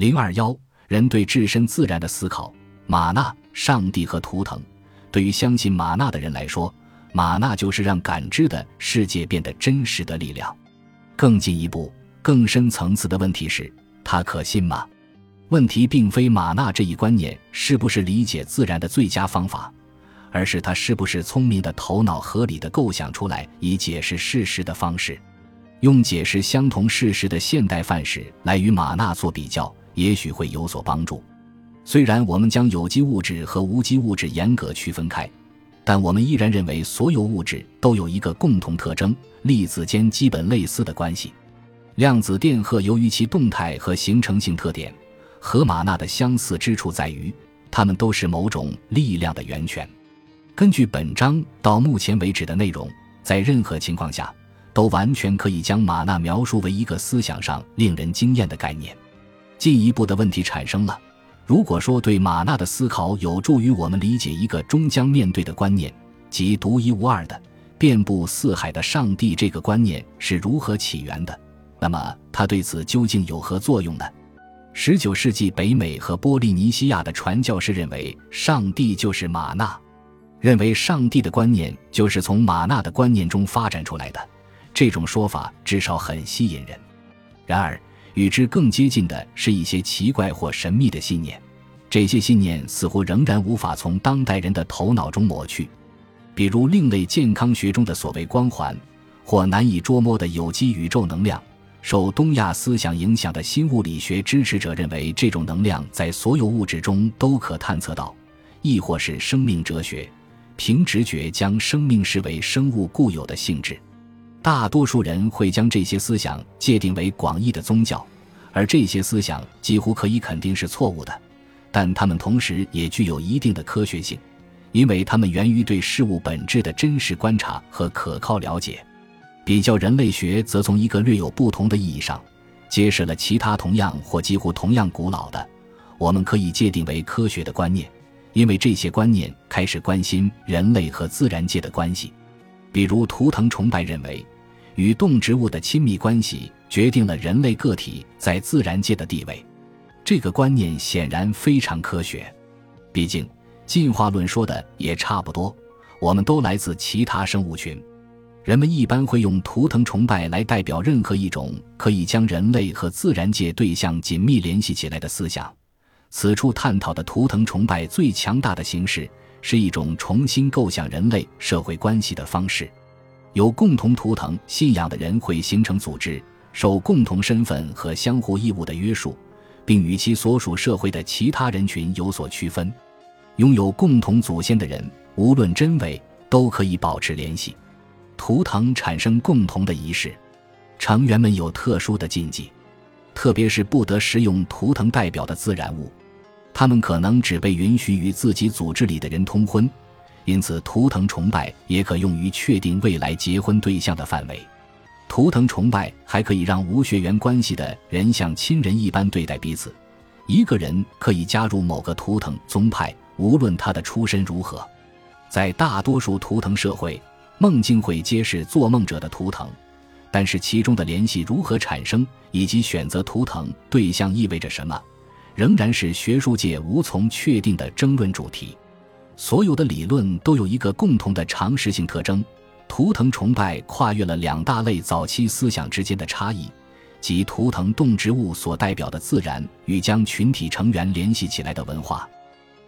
零二幺，人对置身自然的思考。玛纳、上帝和图腾，对于相信玛纳的人来说，玛纳就是让感知的世界变得真实的力量。更进一步、更深层次的问题是：它可信吗？问题并非玛纳这一观念是不是理解自然的最佳方法，而是它是不是聪明的头脑合理的构想出来以解释事实的方式。用解释相同事实的现代范式来与玛纳做比较，也许会有所帮助。虽然我们将有机物质和无机物质严格区分开，但我们依然认为所有物质都有一个共同特征：粒子间基本类似的关系。量子电荷由于其动态和形成性特点，和玛纳的相似之处在于，它们都是某种力量的源泉。根据本章到目前为止的内容，在任何情况下，都完全可以将玛纳描述为一个思想上令人惊艳的概念。进一步的问题产生了。如果说对马纳的思考有助于我们理解一个终将面对的观念，即独一无二的、遍布四海的上帝这个观念是如何起源的，那么它对此究竟有何作用呢？十九世纪北美和波利尼西亚的传教士认为上帝就是马纳，认为上帝的观念就是从马纳的观念中发展出来的。这种说法至少很吸引人。然而，与之更接近的是一些奇怪或神秘的信念，这些信念似乎仍然无法从当代人的头脑中抹去，比如另类健康学中的所谓光环，或难以捉摸的有机宇宙能量。受东亚思想影响的新物理学支持者认为，这种能量在所有物质中都可探测到，亦或是生命哲学，凭直觉将生命视为生物固有的性质。大多数人会将这些思想界定为广义的宗教，而这些思想几乎可以肯定是错误的，但它们同时也具有一定的科学性，因为它们源于对事物本质的真实观察和可靠了解。比较人类学则从一个略有不同的意义上，揭示了其他同样或几乎同样古老的，我们可以界定为科学的观念，因为这些观念开始关心人类和自然界的关系。比如图腾崇拜认为，与动植物的亲密关系决定了人类个体在自然界的地位。这个观念显然非常科学，毕竟进化论说的也差不多。我们都来自其他生物群。人们一般会用图腾崇拜来代表任何一种可以将人类和自然界对象紧密联系起来的思想。此处探讨的图腾崇拜最强大的形式。是一种重新构想人类社会关系的方式。有共同图腾信仰的人会形成组织，受共同身份和相互义务的约束，并与其所属社会的其他人群有所区分。拥有共同祖先的人，无论真伪，都可以保持联系。图腾产生共同的仪式，成员们有特殊的禁忌，特别是不得食用图腾代表的自然物。他们可能只被允许与自己组织里的人通婚，因此图腾崇拜也可用于确定未来结婚对象的范围。图腾崇拜还可以让无血缘关系的人像亲人一般对待彼此。一个人可以加入某个图腾宗派，无论他的出身如何。在大多数图腾社会，梦境会揭示做梦者的图腾，但是其中的联系如何产生，以及选择图腾对象意味着什么。仍然是学术界无从确定的争论主题。所有的理论都有一个共同的常识性特征：图腾崇拜跨越了两大类早期思想之间的差异，即图腾动植物所代表的自然与将群体成员联系起来的文化。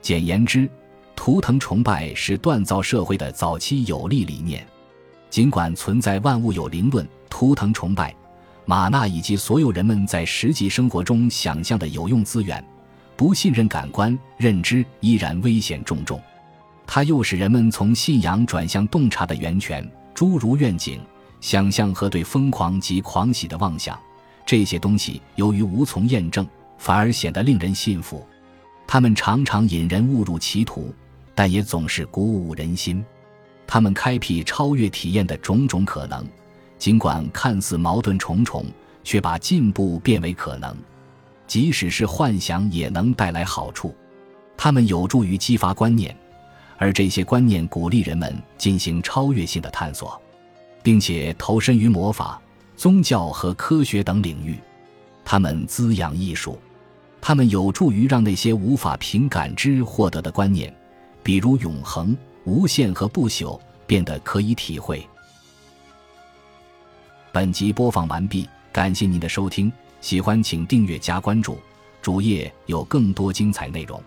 简言之，图腾崇拜是锻造社会的早期有力理念。尽管存在万物有灵论，图腾崇拜。玛纳以及所有人们在实际生活中想象的有用资源，不信任感官认知依然危险重重。它又使人们从信仰转向洞察的源泉，诸如愿景、想象和对疯狂及狂喜的妄想。这些东西由于无从验证，反而显得令人信服。他们常常引人误入歧途，但也总是鼓舞人心。他们开辟超越体验的种种可能。尽管看似矛盾重重，却把进步变为可能。即使是幻想，也能带来好处。它们有助于激发观念，而这些观念鼓励人们进行超越性的探索，并且投身于魔法、宗教和科学等领域。它们滋养艺术。它们有助于让那些无法凭感知获得的观念，比如永恒、无限和不朽，变得可以体会。本集播放完毕，感谢您的收听，喜欢请订阅加关注，主页有更多精彩内容。